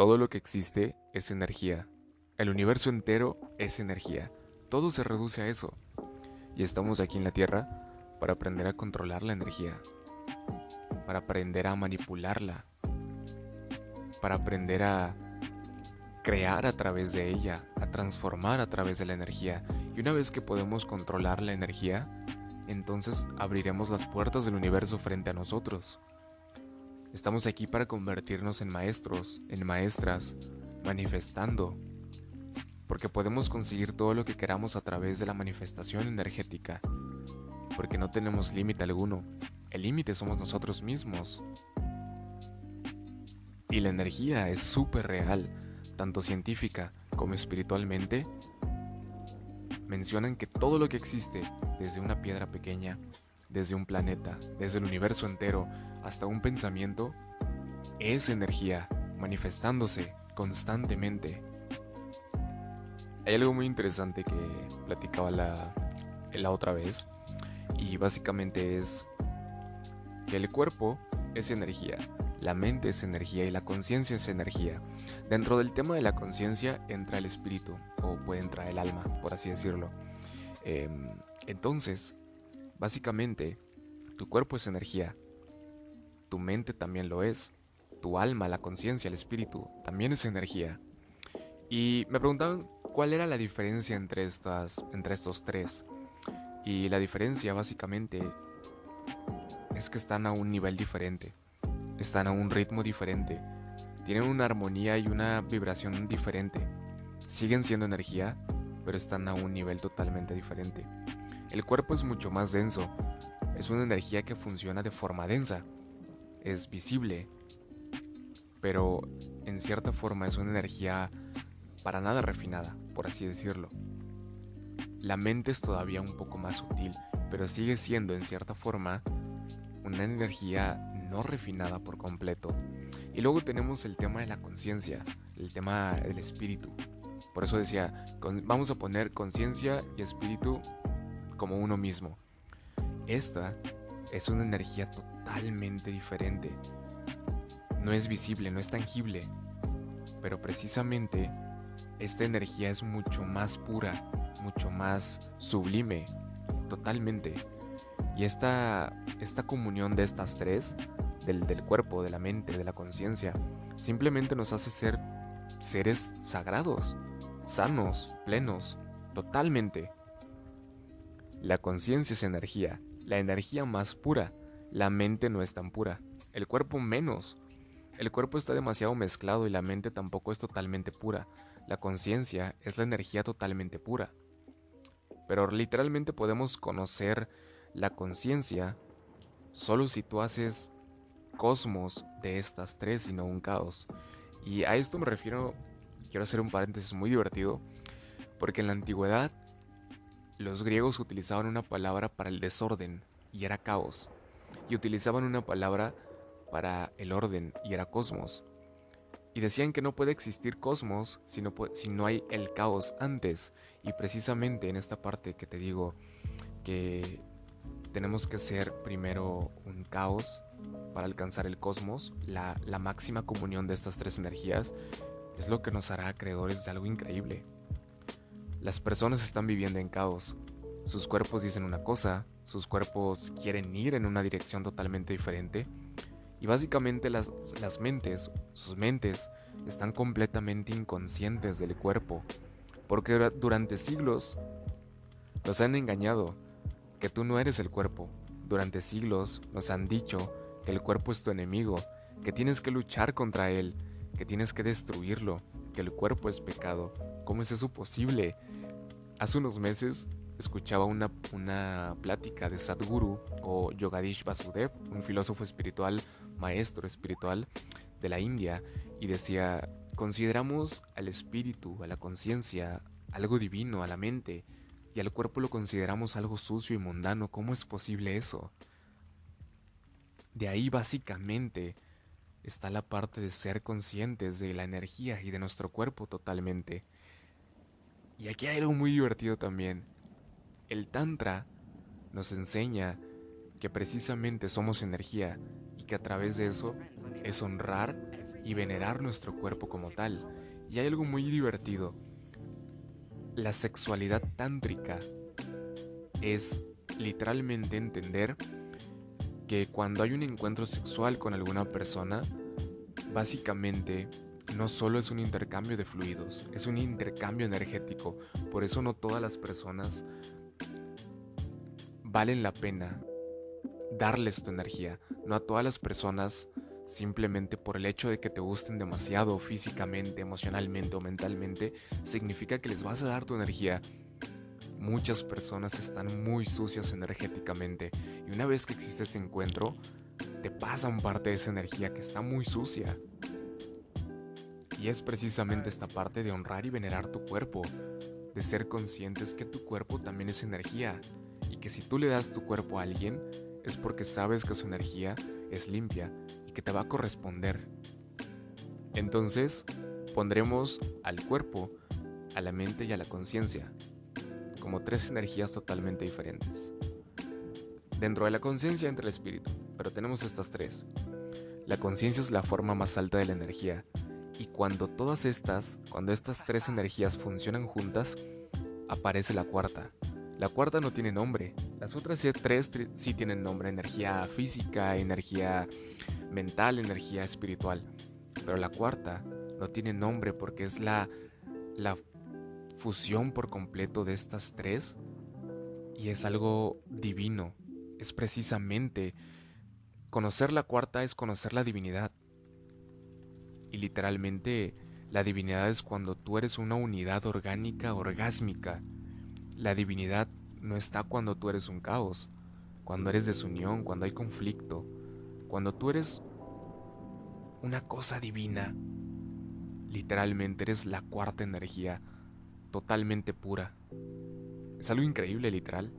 Todo lo que existe es energía. El universo entero es energía. Todo se reduce a eso. Y estamos aquí en la Tierra para aprender a controlar la energía. Para aprender a manipularla. Para aprender a crear a través de ella, a transformar a través de la energía. Y una vez que podemos controlar la energía, entonces abriremos las puertas del universo frente a nosotros. Estamos aquí para convertirnos en maestros, en maestras, manifestando, porque podemos conseguir todo lo que queramos a través de la manifestación energética, porque no tenemos límite alguno, el límite somos nosotros mismos. Y la energía es súper real, tanto científica como espiritualmente. Mencionan que todo lo que existe, desde una piedra pequeña, desde un planeta, desde el universo entero, hasta un pensamiento, es energía manifestándose constantemente. Hay algo muy interesante que platicaba la, la otra vez y básicamente es que el cuerpo es energía, la mente es energía y la conciencia es energía. Dentro del tema de la conciencia entra el espíritu o puede entrar el alma, por así decirlo. Em, entonces, básicamente, tu cuerpo es energía, tu mente también lo es, tu alma, la conciencia, el espíritu también es energía. Y me preguntaban ¿Cuál era la diferencia entre, estas, entre estos tres? Y la diferencia básicamente es que están a un nivel diferente, están a un ritmo diferente, tienen una armonía y una vibración diferente. Siguen siendo energía, pero están a un nivel totalmente diferente. El cuerpo es mucho más denso, es una energía que funciona de forma densa, es visible, pero en cierta forma es una energía para nada refinada, por así decirlo. La mente es todavía un poco más sutil, pero sigue siendo en cierta forma una energía no refinada por completo. Y luego tenemos el tema de la conciencia, el tema del espíritu. Por eso decía, vamos a poner conciencia y espíritu como uno mismo. Esta es una energía totalmente diferente. No es visible, no es tangible, pero precisamente esta energía es mucho más pura, mucho más sublime, totalmente. Y esta, esta comunión de estas tres, del, del cuerpo, de la mente, de la conciencia, simplemente nos hace ser seres sagrados, sanos, plenos, totalmente. La conciencia es energía, la energía más pura, la mente no es tan pura, el cuerpo menos. El cuerpo está demasiado mezclado y la mente tampoco es totalmente pura. La conciencia es la energía totalmente pura. Pero literalmente podemos conocer la conciencia solo si tú haces cosmos de estas tres y no un caos. Y a esto me refiero, quiero hacer un paréntesis muy divertido, porque en la antigüedad los griegos utilizaban una palabra para el desorden y era caos, y utilizaban una palabra para el orden y era cosmos. Y decían que no puede existir cosmos si no, si no hay el caos antes. Y precisamente en esta parte que te digo que tenemos que ser primero un caos para alcanzar el cosmos, la, la máxima comunión de estas tres energías, es lo que nos hará acreedores de algo increíble. Las personas están viviendo en caos. Sus cuerpos dicen una cosa, sus cuerpos quieren ir en una dirección totalmente diferente y básicamente las, las mentes, sus mentes, están completamente inconscientes del cuerpo, porque durante siglos nos han engañado que tú no eres el cuerpo. Durante siglos nos han dicho que el cuerpo es tu enemigo, que tienes que luchar contra él, que tienes que destruirlo, que el cuerpo es pecado. ¿Cómo es eso posible? Hace unos meses escuchaba una, una plática de Sadhguru o Yogadish Vasudev, un filósofo espiritual, maestro espiritual de la India, y decía, consideramos al espíritu, a la conciencia, algo divino, a la mente, y al cuerpo lo consideramos algo sucio y mundano. ¿Cómo es posible eso? De ahí básicamente está la parte de ser conscientes de la energía y de nuestro cuerpo totalmente. Y aquí hay algo muy divertido también. El Tantra nos enseña que precisamente somos energía y que a través de eso es honrar y venerar nuestro cuerpo como tal. Y hay algo muy divertido. La sexualidad tántrica es literalmente entender que cuando hay un encuentro sexual con alguna persona, básicamente no solo es un intercambio de fluidos, es un intercambio energético. Por eso no todas las personas valen la pena darles tu energía. No a todas las personas simplemente por el hecho de que te gusten demasiado físicamente, emocionalmente o mentalmente, significa que les vas a dar tu energía. Muchas personas están muy sucias energéticamente y una vez que existe ese encuentro, te pasan parte de esa energía que está muy sucia. Y es precisamente esta parte de honrar y venerar tu cuerpo, de ser conscientes que tu cuerpo también es energía y que si tú le das tu cuerpo a alguien es porque sabes que su energía es limpia y que te va a corresponder. Entonces, pondremos al cuerpo, a la mente y a la conciencia como tres energías totalmente diferentes. Dentro de la conciencia entra el espíritu, pero tenemos estas tres. La conciencia es la forma más alta de la energía y cuando todas estas, cuando estas tres energías funcionan juntas, aparece la cuarta. La cuarta no tiene nombre. Las otras tres sí tienen nombre. Energía física, energía mental, energía espiritual. Pero la cuarta no tiene nombre porque es la, la fusión por completo de estas tres. Y es algo divino. Es precisamente... Conocer la cuarta es conocer la divinidad. Y literalmente la divinidad es cuando tú eres una unidad orgánica orgásmica. La divinidad no está cuando tú eres un caos, cuando eres desunión, cuando hay conflicto, cuando tú eres una cosa divina. Literalmente eres la cuarta energía, totalmente pura. Es algo increíble, literal.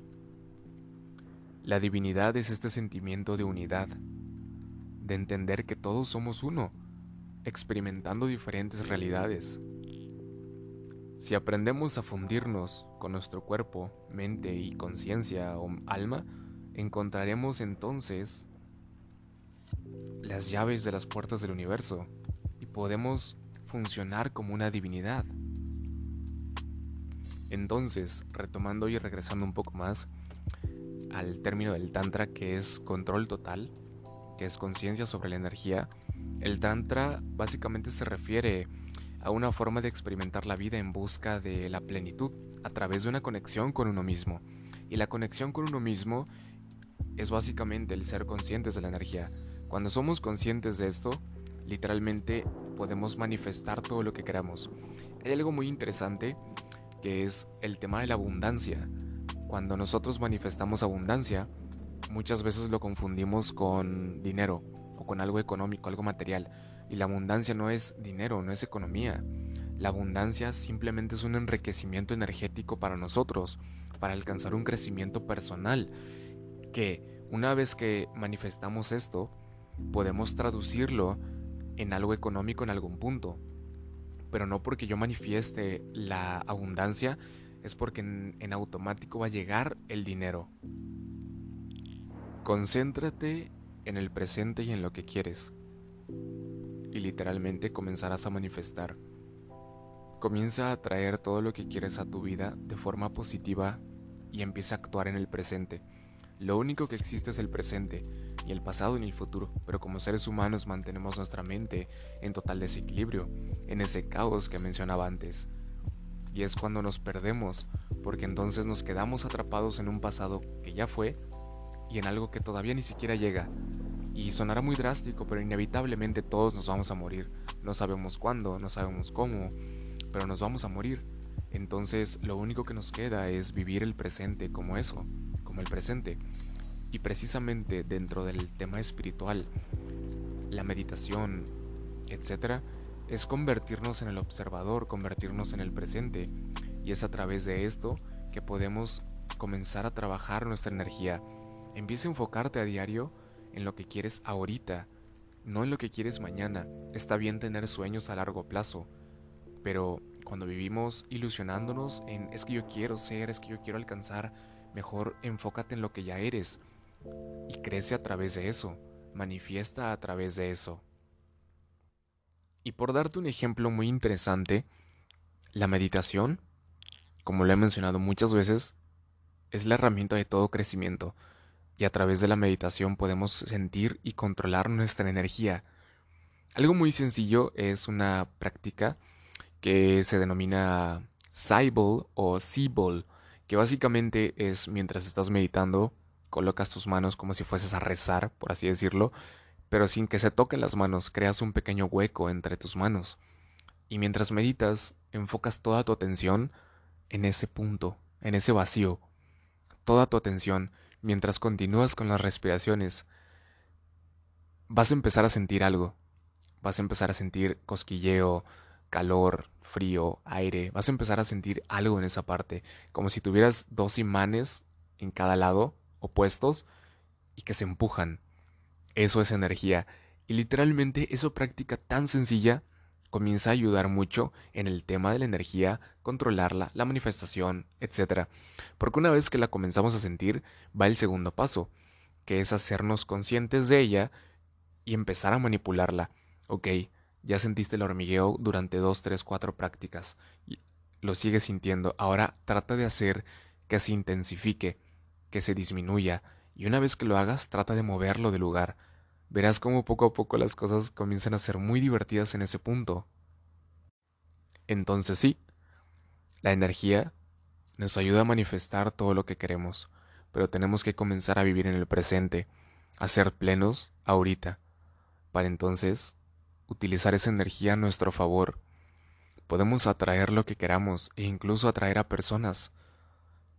La divinidad es este sentimiento de unidad, de entender que todos somos uno experimentando diferentes realidades. Si aprendemos a fundirnos con nuestro cuerpo, mente y conciencia o alma, encontraremos entonces las llaves de las puertas del universo y podemos funcionar como una divinidad. Entonces, retomando y regresando un poco más al término del Tantra que es control total, que es conciencia sobre la energía, el Tantra básicamente se refiere a una forma de experimentar la vida en busca de la plenitud a través de una conexión con uno mismo. Y la conexión con uno mismo es básicamente el ser conscientes de la energía. Cuando somos conscientes de esto, literalmente podemos manifestar todo lo que queramos. Hay algo muy interesante que es el tema de la abundancia. Cuando nosotros manifestamos abundancia, muchas veces lo confundimos con dinero con algo económico, algo material. Y la abundancia no es dinero, no es economía. La abundancia simplemente es un enriquecimiento energético para nosotros, para alcanzar un crecimiento personal, que una vez que manifestamos esto, podemos traducirlo en algo económico en algún punto. Pero no porque yo manifieste la abundancia, es porque en, en automático va a llegar el dinero. Concéntrate en el presente y en lo que quieres. Y literalmente comenzarás a manifestar. Comienza a atraer todo lo que quieres a tu vida de forma positiva y empieza a actuar en el presente. Lo único que existe es el presente, y el pasado ni el futuro, pero como seres humanos mantenemos nuestra mente en total desequilibrio, en ese caos que mencionaba antes. Y es cuando nos perdemos, porque entonces nos quedamos atrapados en un pasado que ya fue y en algo que todavía ni siquiera llega. Y sonará muy drástico, pero inevitablemente todos nos vamos a morir. No sabemos cuándo, no sabemos cómo, pero nos vamos a morir. Entonces lo único que nos queda es vivir el presente como eso, como el presente. Y precisamente dentro del tema espiritual, la meditación, etc., es convertirnos en el observador, convertirnos en el presente. Y es a través de esto que podemos comenzar a trabajar nuestra energía Empieza a enfocarte a diario en lo que quieres ahorita, no en lo que quieres mañana. Está bien tener sueños a largo plazo, pero cuando vivimos ilusionándonos en es que yo quiero ser, es que yo quiero alcanzar, mejor enfócate en lo que ya eres y crece a través de eso, manifiesta a través de eso. Y por darte un ejemplo muy interesante, la meditación, como lo he mencionado muchas veces, es la herramienta de todo crecimiento y a través de la meditación podemos sentir y controlar nuestra energía. Algo muy sencillo es una práctica que se denomina Saibol o Sibol, que básicamente es mientras estás meditando, colocas tus manos como si fueses a rezar, por así decirlo, pero sin que se toquen las manos, creas un pequeño hueco entre tus manos. Y mientras meditas, enfocas toda tu atención en ese punto, en ese vacío. Toda tu atención, mientras continúas con las respiraciones, vas a empezar a sentir algo. Vas a empezar a sentir cosquilleo, calor, frío, aire. Vas a empezar a sentir algo en esa parte, como si tuvieras dos imanes en cada lado, opuestos, y que se empujan. Eso es energía. Y literalmente esa práctica tan sencilla comienza a ayudar mucho en el tema de la energía, controlarla, la manifestación, etc. Porque una vez que la comenzamos a sentir, va el segundo paso, que es hacernos conscientes de ella y empezar a manipularla. Ok, ya sentiste el hormigueo durante dos, tres, cuatro prácticas. Y lo sigues sintiendo. Ahora trata de hacer que se intensifique, que se disminuya. Y una vez que lo hagas, trata de moverlo de lugar. Verás cómo poco a poco las cosas comienzan a ser muy divertidas en ese punto. Entonces sí, la energía nos ayuda a manifestar todo lo que queremos, pero tenemos que comenzar a vivir en el presente, a ser plenos ahorita, para entonces utilizar esa energía a nuestro favor. Podemos atraer lo que queramos e incluso atraer a personas,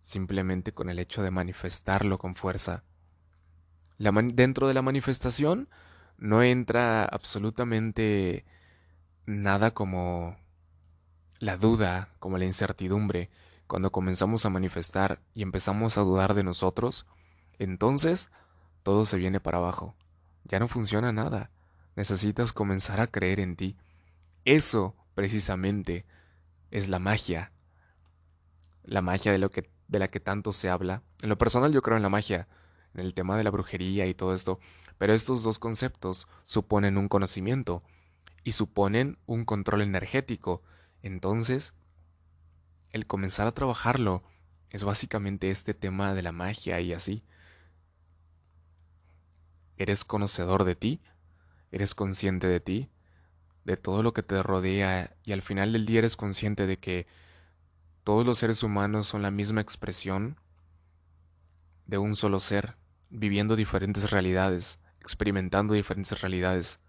simplemente con el hecho de manifestarlo con fuerza. Dentro de la manifestación no entra absolutamente nada como la duda, como la incertidumbre. Cuando comenzamos a manifestar y empezamos a dudar de nosotros, entonces todo se viene para abajo. Ya no funciona nada necesitas comenzar a creer en ti. Eso, precisamente, es la magia. La magia de, lo que, de la que tanto se habla. En lo personal yo creo en la magia, en el tema de la brujería y todo esto, pero estos dos conceptos suponen un conocimiento y suponen un control energético. Entonces, el comenzar a trabajarlo es básicamente este tema de la magia y así. ¿Eres conocedor de ti? eres consciente de ti, de todo lo que te rodea y al final del día eres consciente de que todos los seres humanos son la misma expresión de un solo ser, viviendo diferentes realidades, experimentando diferentes realidades.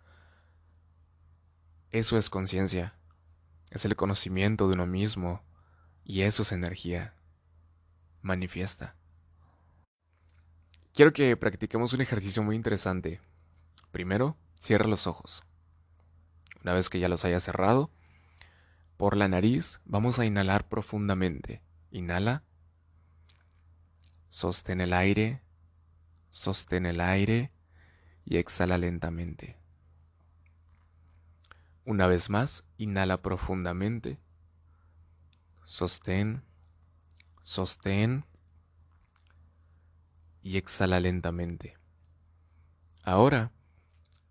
Eso es conciencia, es el conocimiento de uno mismo y eso es energía. Manifiesta. Quiero que practiquemos un ejercicio muy interesante. Primero, Cierra los ojos. Una vez que ya los haya cerrado, por la nariz vamos a inhalar profundamente. Inhala. Sostén el aire. Sostén el aire y exhala lentamente. Una vez más, inhala profundamente. Sostén. Sostén. Y exhala lentamente. Ahora,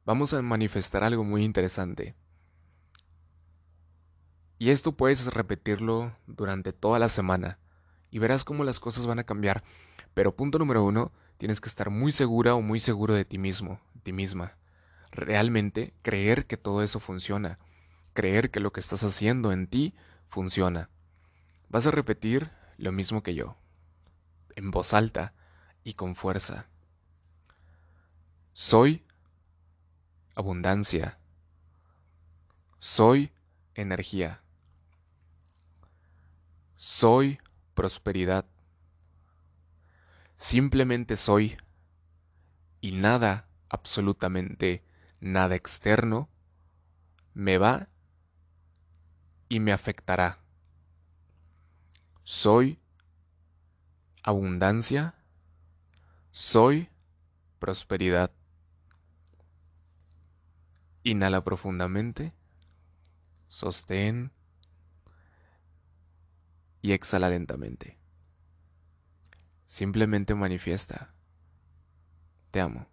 vamos a manifestar algo muy interesante. Y esto puedes repetirlo durante toda la semana y verás cómo las cosas van a cambiar. Pero punto número uno, tienes que estar muy segura o muy seguro de ti mismo, de ti misma. Realmente creer que todo eso funciona. Creer que lo que estás haciendo en ti funciona. Vas a repetir lo mismo que yo, en voz alta y con fuerza. Soy abundancia. Soy energía. Soy prosperidad. Simplemente soy y nada, absolutamente nada externo, me va y me afectará. Soy abundancia, soy prosperidad. Inhala profundamente, sostén y exhala lentamente. Simplemente manifiesta. Te amo.